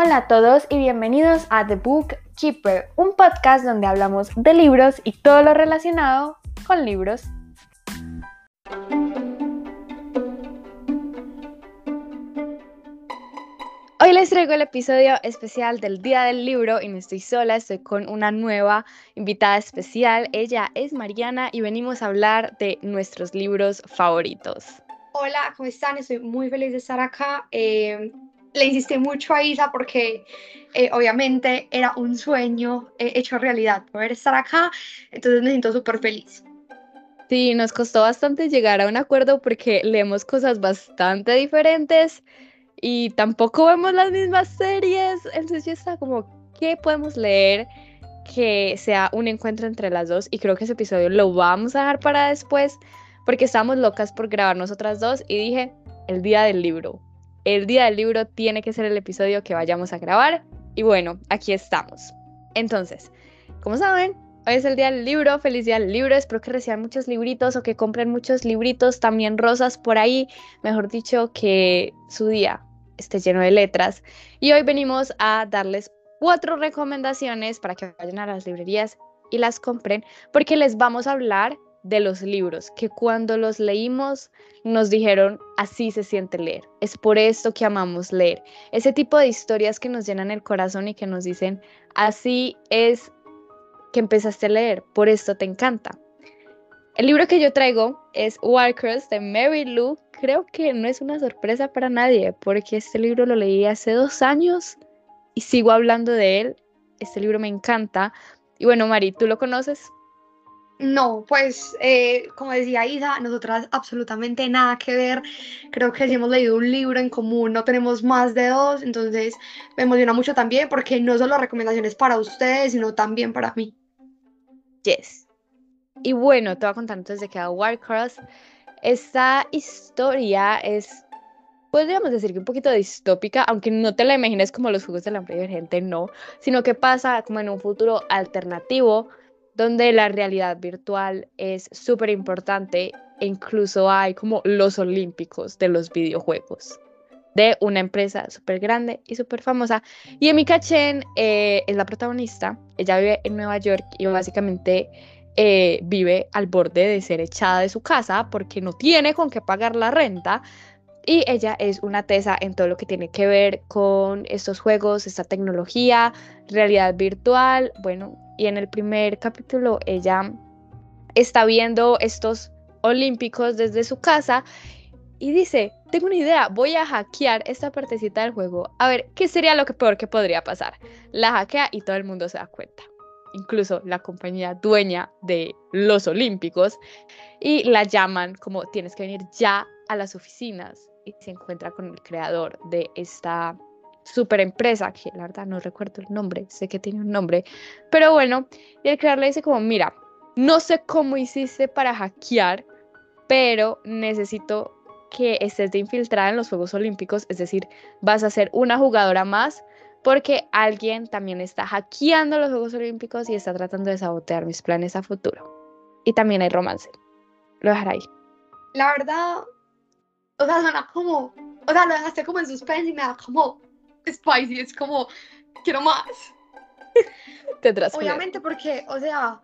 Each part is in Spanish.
Hola a todos y bienvenidos a The Book Keeper, un podcast donde hablamos de libros y todo lo relacionado con libros. Hoy les traigo el episodio especial del Día del Libro y no estoy sola, estoy con una nueva invitada especial. Ella es Mariana y venimos a hablar de nuestros libros favoritos. Hola, ¿cómo están? Estoy muy feliz de estar acá. Eh, le insistí mucho a Isa porque eh, obviamente era un sueño eh, hecho realidad poder estar acá, entonces me siento súper feliz. Sí, nos costó bastante llegar a un acuerdo porque leemos cosas bastante diferentes y tampoco vemos las mismas series. Entonces yo estaba como, ¿qué podemos leer que sea un encuentro entre las dos? Y creo que ese episodio lo vamos a dejar para después porque estábamos locas por grabar nosotras dos y dije, el día del libro. El día del libro tiene que ser el episodio que vayamos a grabar. Y bueno, aquí estamos. Entonces, como saben, hoy es el día del libro, feliz día del libro, espero que reciban muchos libritos o que compren muchos libritos, también rosas por ahí, mejor dicho, que su día esté lleno de letras. Y hoy venimos a darles cuatro recomendaciones para que vayan a las librerías y las compren, porque les vamos a hablar de los libros, que cuando los leímos nos dijeron así se siente leer. Es por esto que amamos leer. Ese tipo de historias que nos llenan el corazón y que nos dicen así es que empezaste a leer, por esto te encanta. El libro que yo traigo es Walkers de Mary Lou. Creo que no es una sorpresa para nadie, porque este libro lo leí hace dos años y sigo hablando de él. Este libro me encanta. Y bueno, Mari, ¿tú lo conoces? No, pues eh, como decía Isa, nosotras absolutamente nada que ver. Creo que si hemos leído un libro en común, no tenemos más de dos, entonces me emociona mucho también porque no solo recomendaciones para ustedes, sino también para mí. Yes. Y bueno, te voy a contar antes de que haga Warcross. Esta historia es, podríamos decir que un poquito distópica, aunque no te la imagines como los juegos de la gente, no, sino que pasa como en un futuro alternativo donde la realidad virtual es súper importante e incluso hay como los olímpicos de los videojuegos de una empresa súper grande y súper famosa. Y Emika Chen eh, es la protagonista, ella vive en Nueva York y básicamente eh, vive al borde de ser echada de su casa porque no tiene con qué pagar la renta. Y ella es una tesa en todo lo que tiene que ver con estos juegos, esta tecnología, realidad virtual. Bueno, y en el primer capítulo ella está viendo estos olímpicos desde su casa y dice, tengo una idea, voy a hackear esta partecita del juego. A ver, ¿qué sería lo que peor que podría pasar? La hackea y todo el mundo se da cuenta incluso la compañía dueña de los Olímpicos, y la llaman como tienes que venir ya a las oficinas y se encuentra con el creador de esta super empresa, que la verdad no recuerdo el nombre, sé que tiene un nombre, pero bueno, y el creador le dice como, mira, no sé cómo hiciste para hackear, pero necesito que estés de infiltrada en los Juegos Olímpicos, es decir, vas a ser una jugadora más porque alguien también está hackeando los Juegos Olímpicos y está tratando de sabotear mis planes a futuro. Y también hay romance. Lo dejaré ahí. La verdad, o sea, suena como, o sea, lo dejaste como en suspense y me da como spicy, es como, quiero más. Te Obviamente porque, o sea,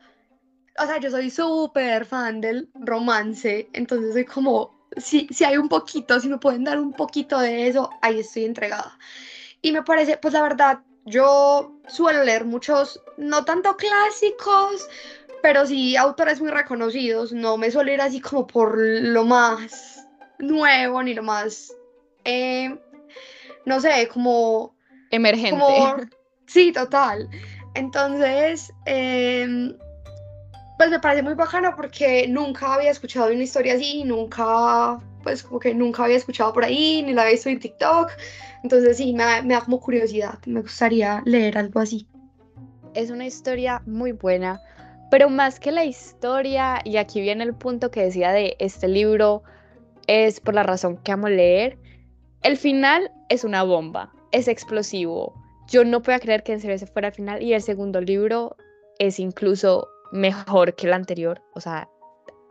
o sea, yo soy súper fan del romance, entonces soy como, si, si hay un poquito, si me pueden dar un poquito de eso, ahí estoy entregada. Y me parece, pues la verdad, yo suelo leer muchos, no tanto clásicos, pero sí autores muy reconocidos. No me suelo ir así como por lo más nuevo ni lo más, eh, no sé, como... Emergente. sí, total. Entonces, em, pues me parece muy bacano porque nunca había escuchado una historia así, nunca, pues como que nunca había escuchado por ahí, ni la había visto en TikTok. Entonces sí, me da, como curiosidad, me gustaría leer algo así. Es una historia muy buena, pero más que la historia, y aquí viene el punto que decía de este libro, es por la razón que amo leer, el final es una bomba, es explosivo. Yo no puedo creer que en serio se fuera el final y el segundo libro es incluso mejor que el anterior, o sea,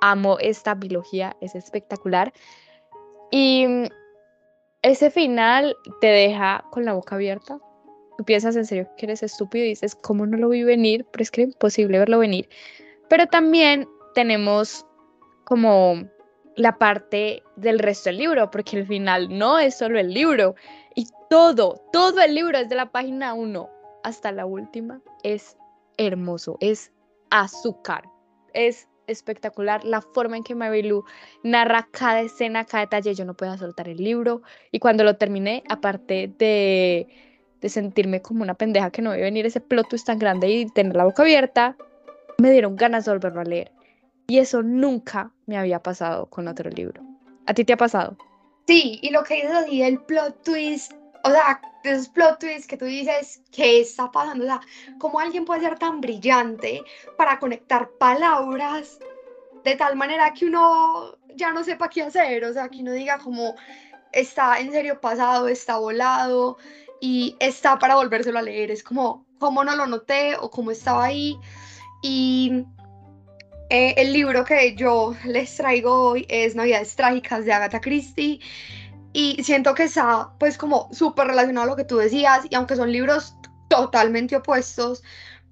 amo esta biología, es espectacular. Y ese final te deja con la boca abierta tú piensas en serio que eres estúpido y dices, ¿cómo no lo vi venir? Pero es que era imposible verlo venir. Pero también tenemos como la parte del resto del libro, porque el final no es solo el libro. Y todo, todo el libro, desde la página 1 hasta la última, es hermoso, es azúcar, es espectacular la forma en que Mary Lou narra cada escena, cada detalle. Yo no puedo soltar el libro. Y cuando lo terminé, aparte de, de sentirme como una pendeja que no ve venir ese plot twist tan grande y tener la boca abierta, me dieron ganas de volverlo a leer. Y eso nunca me había pasado con otro libro. ¿A ti te ha pasado? Sí, y lo que dices así, el plot twist, o sea, esos plot twists que tú dices, ¿qué está pasando? O sea, ¿cómo alguien puede ser tan brillante para conectar palabras de tal manera que uno ya no sepa qué hacer? O sea, que uno diga como, está en serio pasado, está volado y está para volvérselo a leer. Es como, ¿cómo no lo noté o cómo estaba ahí? Y eh, el libro que yo les traigo hoy es Navidades Trágicas de Agatha Christie y siento que está pues como súper relacionado a lo que tú decías y aunque son libros totalmente opuestos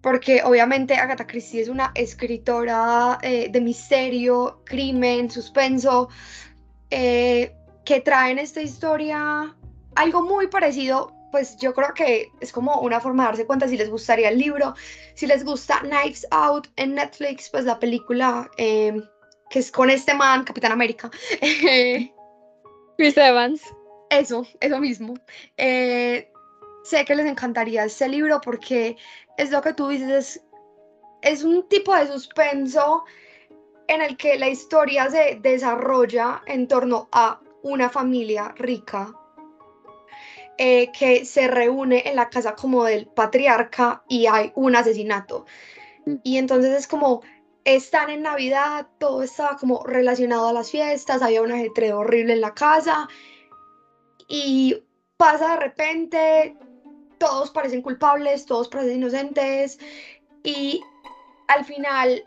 porque obviamente Agatha Christie es una escritora eh, de misterio, crimen, suspenso eh, que trae en esta historia algo muy parecido pues yo creo que es como una forma de darse cuenta si les gustaría el libro, si les gusta Knives Out en Netflix, pues la película em, que es con este man, Capitán América. Chris Evans. Eso, eso mismo. Eh, sé que les encantaría este libro porque es lo que tú dices, es, es un tipo de suspenso en el que la historia se desarrolla en torno a una familia rica eh, que se reúne en la casa como del patriarca y hay un asesinato. Mm. Y entonces es como, están en Navidad, todo estaba como relacionado a las fiestas, había un ajetreo horrible en la casa y pasa de repente, todos parecen culpables, todos parecen inocentes y al final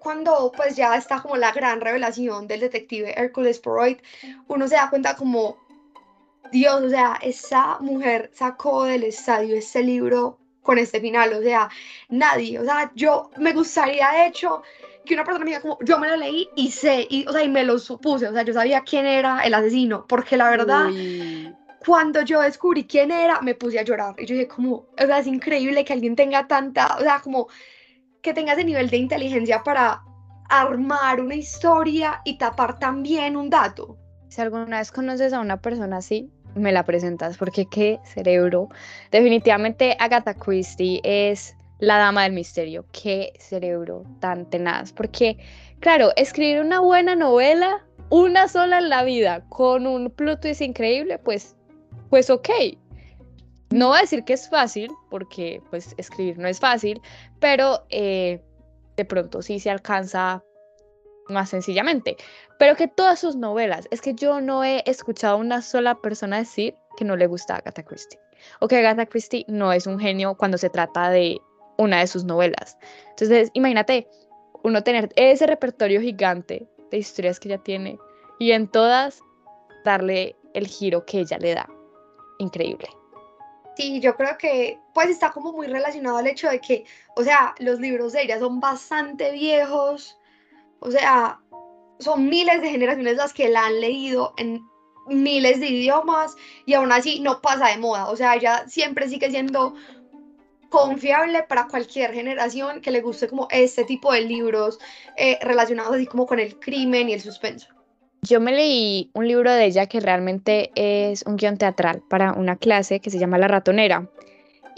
cuando pues ya está como la gran revelación del detective Hercules Poirot, uno se da cuenta como Dios, o sea, esa mujer sacó del estadio este libro con este final, o sea, nadie, o sea, yo me gustaría de hecho que una persona me diga como, yo me lo leí y sé, y, o sea, y me lo supuse, o sea, yo sabía quién era el asesino, porque la verdad, cuando yo descubrí quién era, me puse a llorar, y yo dije como, o sea, es increíble que alguien tenga tanta, o sea, como que tenga ese nivel de inteligencia para armar una historia y tapar también un dato. Si alguna vez conoces a una persona así, me la presentas, porque qué cerebro. Definitivamente Agatha Christie es la dama del misterio, qué cerebro tan tenaz, porque claro, escribir una buena novela, una sola en la vida, con un plot twist increíble, pues, pues ok. No voy a decir que es fácil, porque pues escribir no es fácil, pero eh, de pronto sí se alcanza más sencillamente. Pero que todas sus novelas, es que yo no he escuchado a una sola persona decir que no le gusta Agatha Christie. O que Agatha Christie no es un genio cuando se trata de una de sus novelas. Entonces, imagínate uno tener ese repertorio gigante de historias que ella tiene y en todas darle el giro que ella le da. Increíble. Sí, yo creo que pues está como muy relacionado al hecho de que, o sea, los libros de ella son bastante viejos, o sea, son miles de generaciones las que la han leído en miles de idiomas y aún así no pasa de moda. O sea, ella siempre sigue siendo confiable para cualquier generación que le guste como este tipo de libros eh, relacionados así como con el crimen y el suspenso. Yo me leí un libro de ella que realmente es un guion teatral para una clase que se llama La ratonera.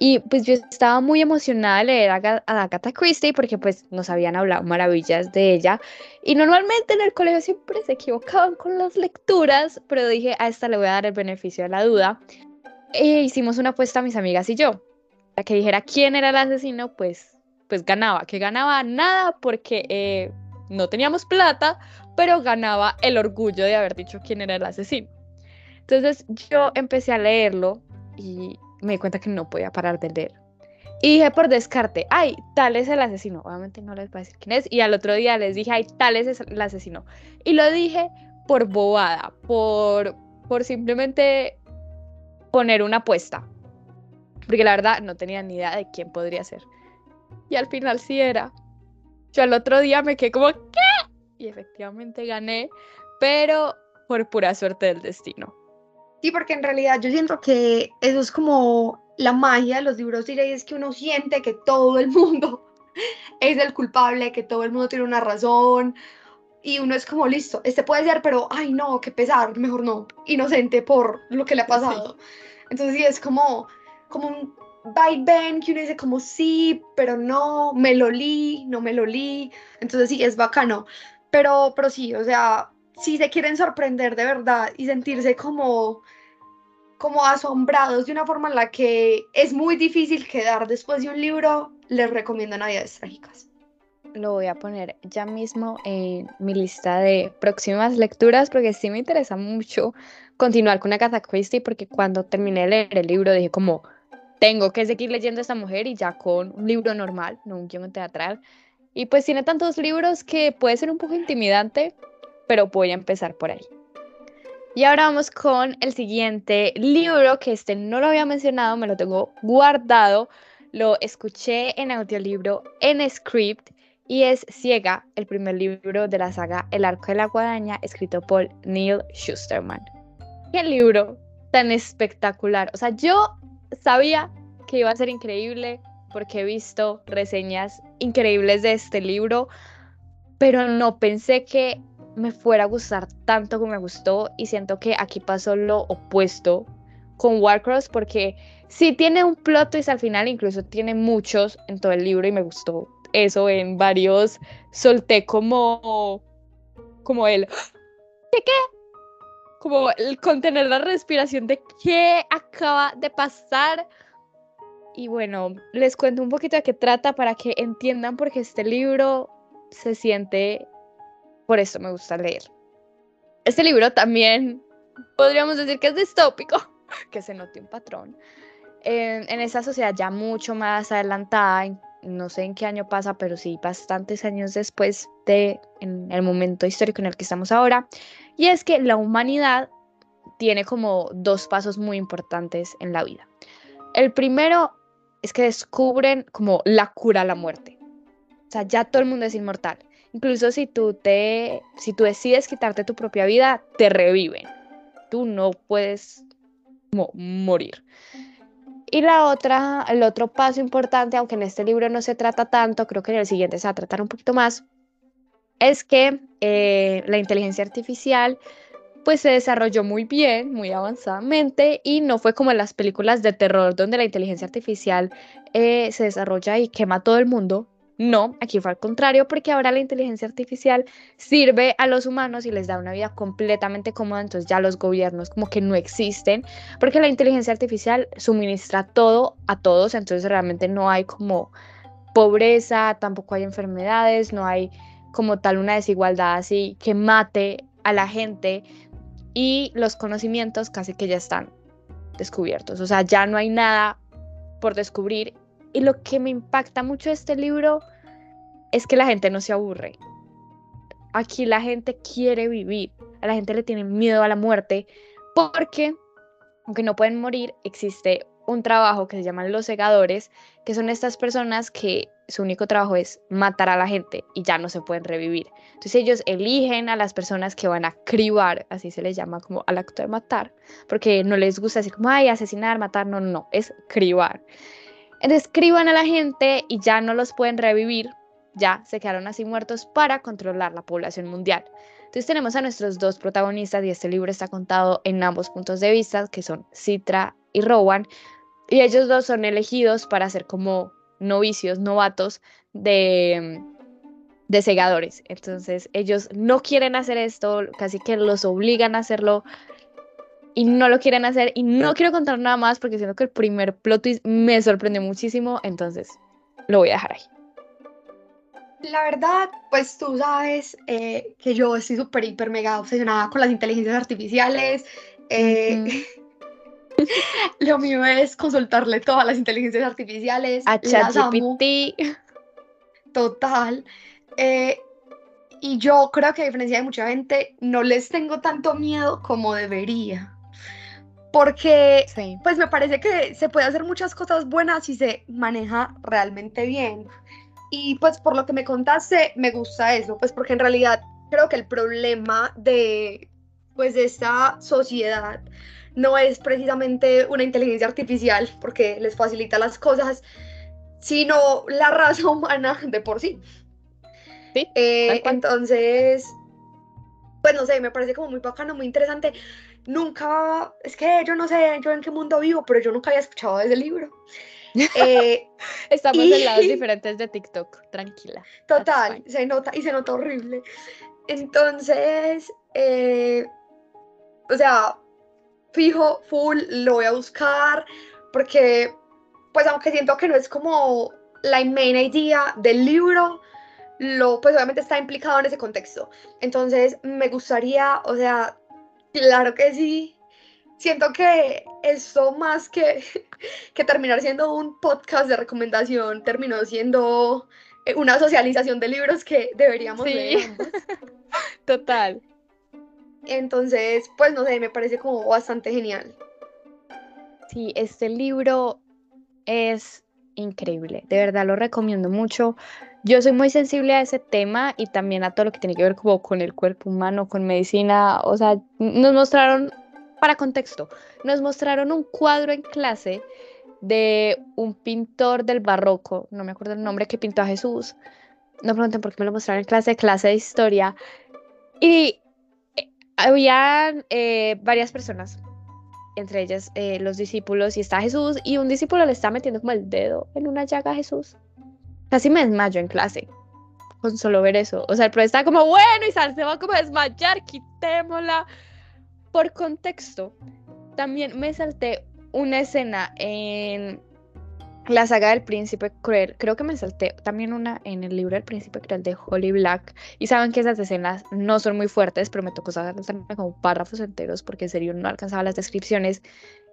Y pues yo estaba muy emocionada de leer a, Agatha Christie porque pues nos habían hablado maravillas de ella. Y normalmente en el colegio siempre se equivocaban con las lecturas, pero dije, a esta le voy a dar el beneficio de la duda. E hicimos una apuesta a mis amigas y yo. La que dijera quién era el asesino, pues, pues ganaba. Que ganaba nada porque eh, no teníamos plata, pero ganaba el orgullo de haber dicho quién era el asesino. Entonces yo empecé a leerlo y me di cuenta que no podía parar de leer. Y dije por descarte, ay, tal es el asesino. Obviamente no les voy a decir quién es. Y al otro día les dije, ay, tal es el asesino. Y lo dije por bobada, por, por simplemente poner una apuesta. porque la verdad no tenía ni idea de quién podría ser. Y al final sí era. Yo al otro día me quedé como, ¿qué? Y efectivamente gané, pero por pura suerte del destino. Sí, porque en realidad yo siento que eso es como la magia de los libros y es que uno siente que todo el mundo es el culpable, que todo el mundo tiene una razón y uno es como listo, este puede ser, pero ay no, qué pesar, mejor no, inocente por lo que le ha pasado. Entonces sí es como, como un vaivén que uno dice como sí, pero no, me lo li, no me lo li. Entonces sí, es bacano. Pero, pero sí, o sea, si se quieren sorprender de verdad y sentirse como, como asombrados de una forma en la que es muy difícil quedar después de un libro, les recomiendo Navidades Trágicas. Lo voy a poner ya mismo en mi lista de próximas lecturas porque sí me interesa mucho continuar con Agatha Christie porque cuando terminé de leer el libro dije como tengo que seguir leyendo a esta mujer y ya con un libro normal, no un guion teatral. Y pues tiene tantos libros que puede ser un poco intimidante, pero voy a empezar por ahí. Y ahora vamos con el siguiente libro, que este no lo había mencionado, me lo tengo guardado. Lo escuché en audiolibro en script y es Ciega, el primer libro de la saga El arco de la guadaña, escrito por Neil Schusterman. Qué libro tan espectacular. O sea, yo sabía que iba a ser increíble porque he visto reseñas increíbles de este libro, pero no pensé que me fuera a gustar tanto como me gustó y siento que aquí pasó lo opuesto con Warcross porque sí tiene un plot twist al final, incluso tiene muchos en todo el libro y me gustó eso en varios, solté como, como el, ¿de qué? Como el contener la respiración de qué acaba de pasar. Y bueno, les cuento un poquito de qué trata para que entiendan porque este libro se siente por eso me gusta leer. Este libro también podríamos decir que es distópico, que se note un patrón. en esa sociedad ya mucho más adelantada, no sé en qué año pasa, pero sí bastantes años después de en el momento histórico en el que estamos ahora, y es que la humanidad tiene como dos pasos muy importantes en la vida. El primero es que descubren como la cura a la muerte. O sea, ya todo el mundo es inmortal. Incluso si tú te, si tú decides quitarte tu propia vida, te reviven. Tú no puedes morir. Y la otra, el otro paso importante, aunque en este libro no se trata tanto, creo que en el siguiente se va a tratar un poquito más, es que eh, la inteligencia artificial pues se desarrolló muy bien, muy avanzadamente y no fue como en las películas de terror donde la inteligencia artificial eh, se desarrolla y quema todo el mundo, no, aquí fue al contrario, porque ahora la inteligencia artificial sirve a los humanos y les da una vida completamente cómoda, entonces ya los gobiernos como que no existen, porque la inteligencia artificial suministra todo a todos, entonces realmente no hay como pobreza, tampoco hay enfermedades, no hay como tal una desigualdad así que mate a la gente y los conocimientos casi que ya están descubiertos, o sea, ya no hay nada por descubrir y lo que me impacta mucho de este libro es que la gente no se aburre. Aquí la gente quiere vivir, a la gente le tiene miedo a la muerte porque, aunque no pueden morir, existe un trabajo que se llaman los segadores, que son estas personas que su único trabajo es matar a la gente y ya no se pueden revivir. Entonces ellos eligen a las personas que van a cribar, así se les llama como al acto de matar, porque no les gusta decir como, ay, asesinar, matar, no, no, no, es cribar describan a la gente y ya no los pueden revivir, ya se quedaron así muertos para controlar la población mundial. Entonces tenemos a nuestros dos protagonistas y este libro está contado en ambos puntos de vista, que son Citra y Rowan, y ellos dos son elegidos para ser como novicios, novatos de, de segadores. Entonces ellos no quieren hacer esto, casi que los obligan a hacerlo y no lo quieren hacer y no quiero contar nada más porque siento que el primer plot twist me sorprendió muchísimo, entonces lo voy a dejar ahí. La verdad, pues tú sabes eh, que yo estoy súper, hiper, mega obsesionada con las inteligencias artificiales. Eh, lo mío es consultarle todas las inteligencias artificiales. A ChatGPT. Total. Eh, y yo creo que a diferencia de mucha gente, no les tengo tanto miedo como debería porque Sí. pues me parece que se puede hacer muchas cosas buenas si se maneja realmente bien. Y pues por lo que me contaste, me gusta eso, pues porque en realidad creo que el problema de pues de esta sociedad no es precisamente una inteligencia artificial porque les facilita las cosas, sino la raza humana de por sí. Sí, Eh, entonces, pues no sé, me parece como muy bacano, muy interesante. Nunca, es que yo no sé yo en qué mundo vivo, pero yo nunca había escuchado de ese libro. Eh, Estamos Y- en lados diferentes de TikTok, tranquila. Total, se nota y se nota horrible. Entonces, eh, o sea, fijo, full, lo voy a buscar porque, pues aunque siento que no es como la main idea del libro, lo, pues obviamente está implicado en ese contexto. Entonces, me gustaría, o sea, claro que sí. Siento que esto más que, que terminar siendo un podcast de recomendación, terminó siendo eh, una socialización de libros que deberíamos Sí. leer. Total. Entonces, pues no sé, me parece como bastante genial. Sí, este libro es increíble, de verdad lo recomiendo mucho. Yo soy muy sensible a ese tema y también a todo lo que tiene que ver como con el cuerpo humano, con medicina, o sea, nos mostraron, para contexto, nos mostraron un cuadro en clase de un pintor del barroco, no me acuerdo el nombre, que pintó a Jesús. No pregunten por qué me lo mostraron en clase, clase de historia. Y eh, habían eh, varias personas entre ellas eh, los discípulos y está Jesús y un discípulo le está metiendo como el dedo en una llaga a Jesús. Casi me desmayo en clase con solo ver eso. O sea, el profesor está como, bueno, y se va como a desmayar, quitémosla. Por contexto, también me salté una escena en la saga del príncipe cruel. Creo que me salté también una en el libro del príncipe cruel de Holly Black. Y saben que esas escenas no son muy fuertes, pero me tocó saltarme como párrafos enteros porque en serio no alcanzaba las descripciones.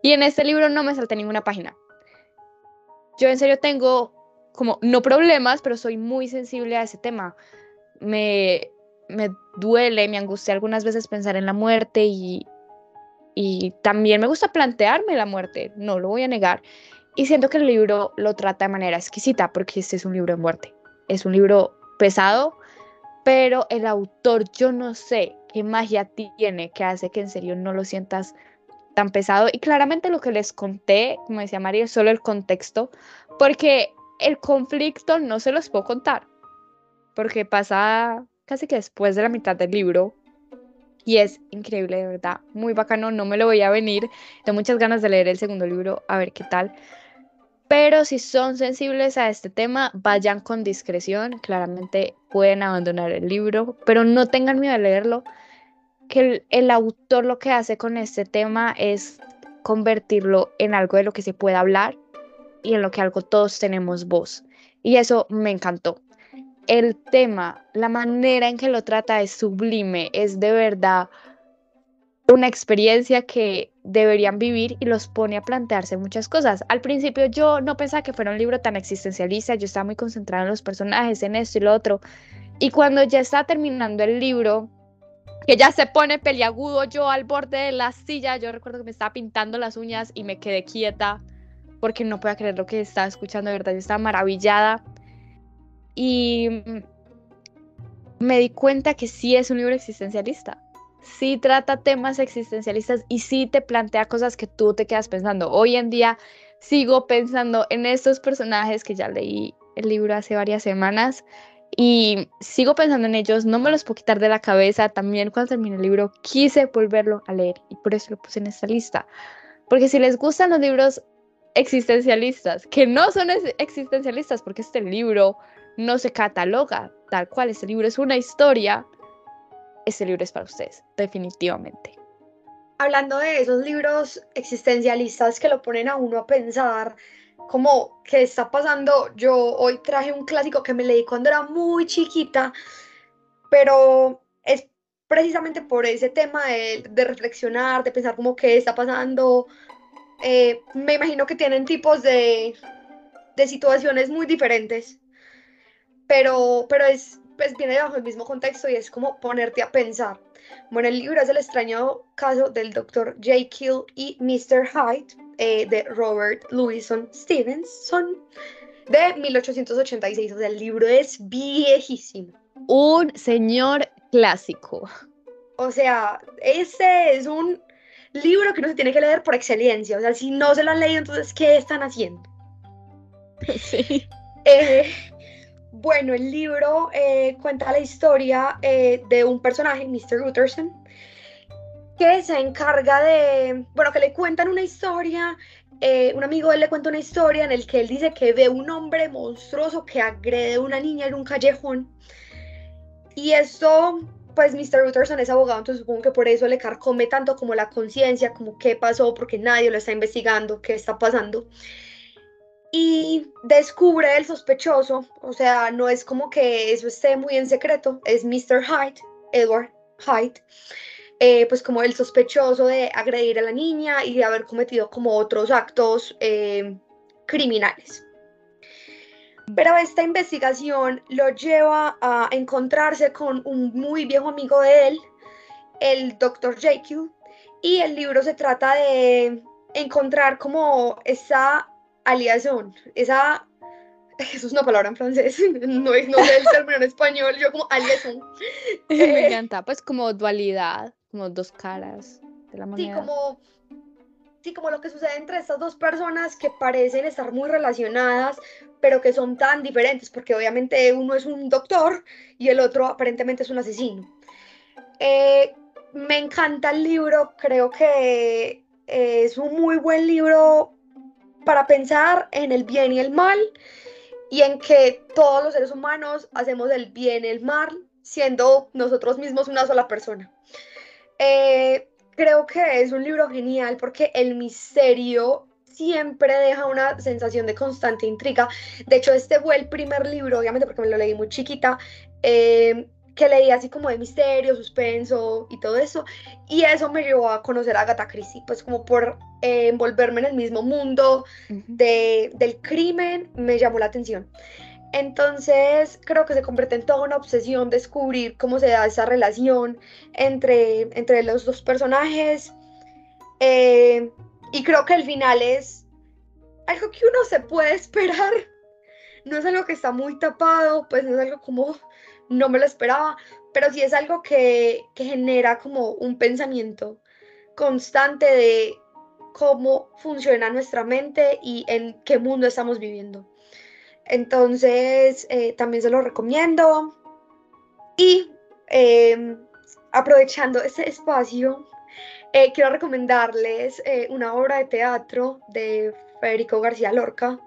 Y en este libro no me salté ninguna página. Yo en serio tengo como, no problemas, pero soy muy sensible a ese tema. Me, me duele, me angustia algunas veces pensar en la muerte y, y también me gusta plantearme la muerte, no lo voy a negar. Y siento que el libro lo trata de manera exquisita porque este es un libro de muerte. Es un libro pesado, pero el autor yo no sé qué magia tiene que hace que en serio no lo sientas tan pesado. Y claramente lo que les conté, como decía María, es solo el contexto, porque el conflicto no se los puedo contar, porque pasa casi que después de la mitad del libro. Y es increíble, de verdad, muy bacano, no me lo voy a venir. Tengo muchas ganas de leer el segundo libro, a ver qué tal. Pero si son sensibles a este tema, vayan con discreción. Claramente pueden abandonar el libro, pero no tengan miedo de leerlo. Que el, el, autor lo que hace con este tema es convertirlo en algo de lo que se pueda hablar y en lo que algo todos tenemos voz. Y eso me encantó. El tema, la manera en que lo trata es sublime, es de verdad una experiencia que deberían vivir y los pone a plantearse muchas cosas. Al principio yo no pensaba que fuera un libro tan existencialista, yo estaba muy concentrada en los personajes, en esto y lo otro. Y cuando ya está terminando el libro, que ya se pone peliagudo, yo al borde de la silla, yo recuerdo que me estaba pintando las uñas y me quedé quieta porque no podía creer lo que estaba escuchando, de verdad, yo estaba maravillada. Y me di cuenta que sí es un libro existencialista sí trata temas existencialistas y sí te plantea cosas que tú te quedas pensando. Hoy en día sigo pensando en estos personajes que ya leí el libro hace varias semanas y sigo pensando en ellos, no me los puedo quitar de la cabeza. También cuando terminé el libro quise volverlo a leer y por eso lo puse en esta lista. Porque si les gustan los libros existencialistas, que no son existencialistas, porque este libro no se cataloga tal cual, este libro es una historia, este libro es para ustedes, definitivamente. Hablando de esos libros existencialistas que lo ponen a uno a pensar, como qué está pasando, yo hoy traje un clásico que me leí cuando era muy chiquita, pero es precisamente por ese tema de, de reflexionar, de pensar como qué está pasando. Eh, me imagino que tienen tipos de, de situaciones muy diferentes, pero, pero es pues viene bajo el mismo contexto y es como ponerte a pensar. Bueno, el libro es el extraño caso del Dr. Jekyll y Mr. Hyde eh, de Robert Louison Stevenson de 1886. O sea, el libro es viejísimo. Un señor clásico. O sea, este es un libro que no se tiene que leer por excelencia. O sea, si no se lo han leído, entonces, ¿qué están haciendo? Sí. Eh, bueno, el libro eh, cuenta la historia eh, de un personaje, Mr. Utterson, que se encarga de, bueno, que le cuentan una historia, un amigo de él le cuenta una historia en el que él dice que ve un hombre monstruoso que agrede a una niña en un callejón. Y esto pues Mr. Utterson es abogado, entonces supongo que por eso le carcome tanto como la conciencia, como qué pasó, porque nadie lo está investigando, qué está pasando. Y descubre el sospechoso, o sea, no es como que eso esté muy en secreto, es Mr. Hyde, Edward Hyde, eh, pues como el sospechoso de agredir a la niña y de haber cometido como otros actos eh, criminales. Pero esta investigación lo lleva a encontrarse con un muy viejo amigo de él, el Dr. Jekyll, y el libro se trata de encontrar como esa aliación, esa... Eso es una palabra en francés, no, es, no sé el término en español, yo como aliación. Me eh, encanta, pues como dualidad, como dos caras de la moneda. Sí, como sí, como lo que sucede entre estas dos personas que parecen estar muy relacionadas, pero que son tan diferentes, porque obviamente uno es un doctor y el otro aparentemente es un asesino. Eh, me encanta el libro, creo que es un muy buen libro para pensar en el bien y el mal y en que todos los seres humanos hacemos el bien y el mal siendo nosotros mismos una sola persona. Eh, creo que es un libro genial porque el misterio siempre deja una sensación de constante intriga. De hecho, este fue el primer libro, obviamente porque me lo leí muy chiquita, eh, que leí así como de misterio, suspenso y todo eso. Y eso me llevó a conocer a Agatha Christie, pues como por eh, envolverme en el mismo mundo de, del crimen, me llamó la atención. Entonces creo que se convierte en toda una obsesión descubrir cómo se da esa relación entre, entre los dos personajes. Eh, y creo que el final es algo que uno se puede esperar. No es algo que está muy tapado, pues no es algo como no me lo esperaba, pero sí es algo que, que genera como un pensamiento constante de cómo funciona nuestra mente y en qué mundo estamos viviendo. Entonces, eh, también se lo recomiendo. Y em, aprovechando este espacio, eh, quiero recomendarles eh, una obra de teatro de Federico García Lorca,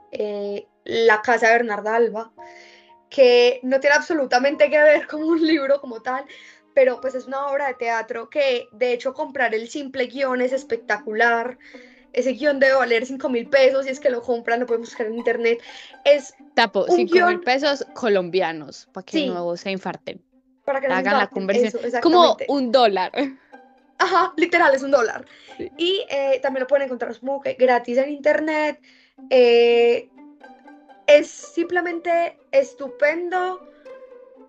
La Casa de Bernarda Alba, que no tiene absolutamente que ver con un libro como tal, pero pues es una obra de teatro que de hecho comprar el simple guion es espectacular ese guion debe valer 5 mil pesos y es que lo compran, lo pueden buscar en internet. Es Tapo, 5 mil pesos colombianos, para que no se infarten. Para que no hagan la conversión. Como un dólar. Ajá, literal, es un dólar. Y eh, también lo pueden encontrar como que gratis en internet. Eh, es simplemente estupendo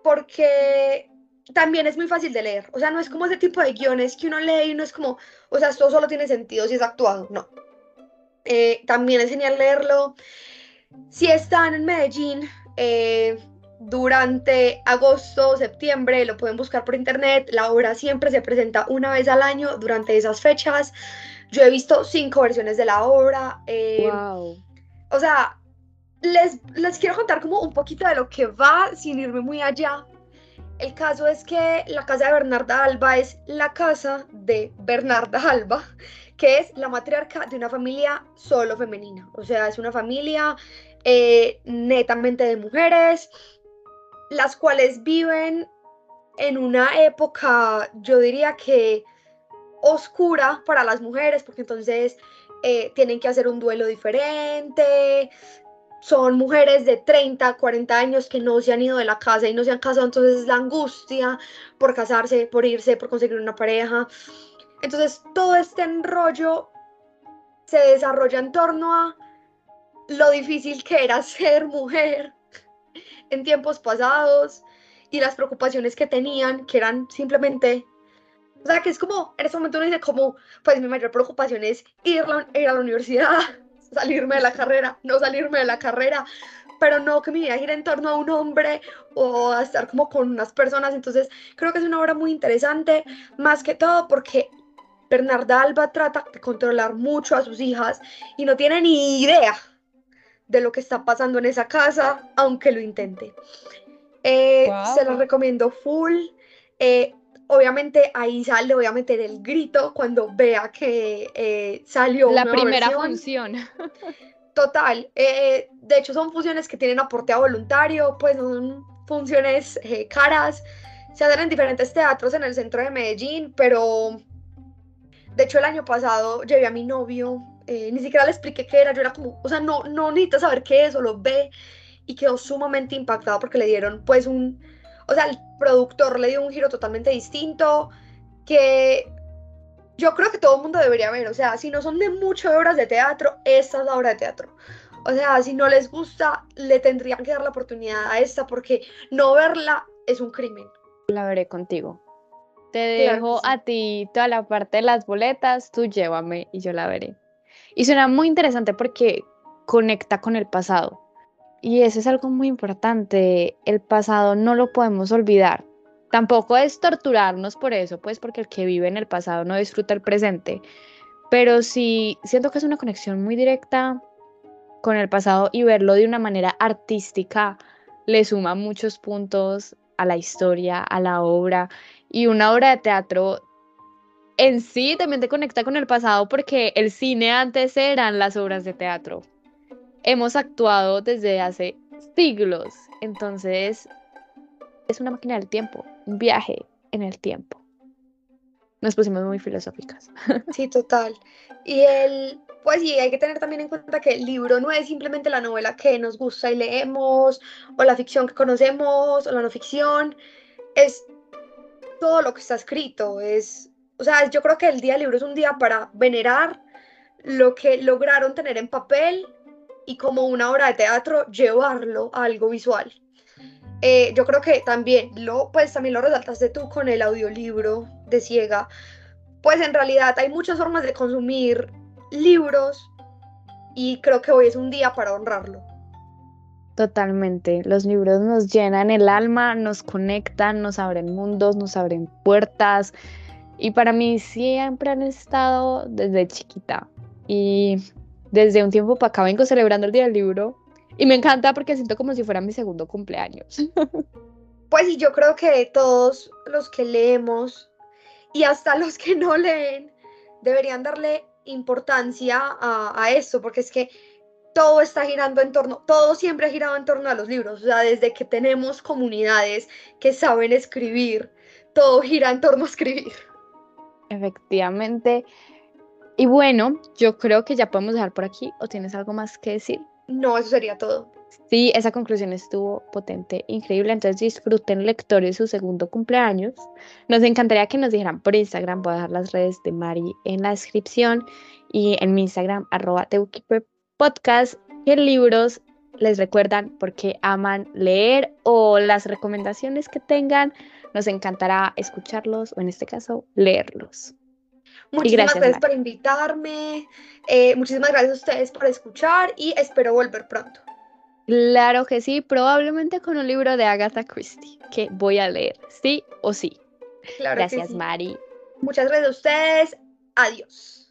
porque también es muy fácil de leer. O sea, no es como ese tipo de guiones que uno lee y no es como, o sea, esto solo tiene sentido si es actuado. No. Eh, también es genial leerlo. Si están en Medellín eh, durante agosto, septiembre, lo pueden buscar por internet. La obra siempre se presenta una vez al año durante esas fechas. Yo he visto cinco versiones de la obra. Eh, wow. O sea, les, les quiero contar como un poquito de lo que va sin irme muy allá el caso es que la casa de Bernarda Alba es la casa de Bernarda Alba, que es la matriarca de una familia solo femenina. O sea, es una familia eh, netamente de mujeres, las cuales viven en una época, yo diría que oscura para las mujeres, porque entonces eh, tienen que hacer un duelo diferente, son mujeres de 30, 40 años que no se han ido de la casa y no se han casado, entonces es la angustia por casarse, por irse, por conseguir una pareja. Entonces todo este enrollo se desarrolla en torno a lo difícil que era ser mujer en tiempos pasados y las preocupaciones que tenían, que eran simplemente, o sea, que es como, en ese momento uno dice como, pues mi mayor preocupación es ir, ir a la universidad, salirme de la carrera, no salirme de la carrera, pero no que mi vida gire en torno a un hombre o a estar como con unas personas. Entonces, creo que es una obra muy interesante, más que todo porque Bernarda Alba trata de controlar mucho a sus hijas y no tiene ni idea de lo que está pasando en esa casa, aunque lo intente. Eh, se lo recomiendo full. Eh, obviamente ahí sale obviamente el grito cuando vea que eh, salió la primera función. Total. de hecho son funciones que tienen aporte a voluntario, pues son funciones caras. Se hacen en diferentes teatros en el centro de Medellín, pero de hecho el año pasado llevé a mi novio eh, ni siquiera le expliqué qué era, yo era como, o sea, no, no necesita saber qué es, solo ve y quedó sumamente impactado porque le dieron pues un, o sea, el productor le dio un giro totalmente distinto que yo creo que todo el mundo debería ver, o sea, si no son de muchas horas de teatro, esta es la obra de teatro. O sea, si no les gusta, le tendrían que dar la oportunidad a esta porque no verla es un crimen. La veré contigo. Te dejo a ti toda la parte de las boletas, tú llévame y yo la veré. Y suena muy interesante porque conecta con el pasado. Y eso es algo muy importante. El pasado no lo podemos olvidar. Tampoco es torturarnos por eso, pues porque el que vive en el pasado no disfruta el presente. Pero sí siento que es una conexión muy directa con el pasado y verlo de una manera artística le suma muchos puntos a la historia, a la obra. Y una obra de teatro en sí también te conecta con el pasado porque el cine antes eran las obras de teatro. Hemos actuado desde hace siglos, entonces es una máquina del tiempo, un viaje en el tiempo. Nos pusimos muy filosóficas. Sí, total. Y el, pues sí, hay que tener también en cuenta que el libro no es simplemente la novela que nos gusta y leemos, o la ficción que conocemos, o la no ficción, es todo lo que está escrito, es o sea, yo creo que el día del libro es un día para venerar lo que lograron tener en papel y como una obra de teatro llevarlo a algo visual. Eh, yo creo que también lo, pues también lo resaltaste tú con el audiolibro de Ciega. Pues en realidad hay muchas formas de consumir libros y creo que hoy es un día para honrarlo. Totalmente. Los libros nos llenan el alma, nos conectan, nos abren mundos, nos abren puertas, y para mí siempre han estado desde chiquita. Y desde un tiempo para acá vengo celebrando el Día del Libro. Y me encanta porque siento como si fuera mi segundo cumpleaños. Pues sí, yo creo que todos los que leemos y hasta los que no leen deberían darle importancia a, a esto, porque es que todo está girando en torno, todo siempre ha girado en torno a los libros, o sea, desde que tenemos comunidades que saben escribir, todo gira en torno a escribir. Efectivamente. Y bueno, yo creo que ya podemos dejar por aquí. ¿O tienes algo más que decir? No, eso sería todo. Sí, esa conclusión estuvo potente, increíble. Entonces disfruten lectores su segundo cumpleaños. Nos encantaría que nos dijeran por Instagram. Voy a dejar las redes de Mari en la descripción y en mi Instagram, arroba Podcast, qué libros les recuerdan porque aman leer o las recomendaciones que tengan nos encantará escucharlos o en este caso leerlos. Muchísimas gracias, por invitarme, eh, muchísimas gracias a ustedes por escuchar y espero volver pronto. Claro que sí, probablemente con un libro de Agatha Christie que voy a leer, sí o sí. Claro gracias, Mari. Muchas gracias a ustedes. Adiós.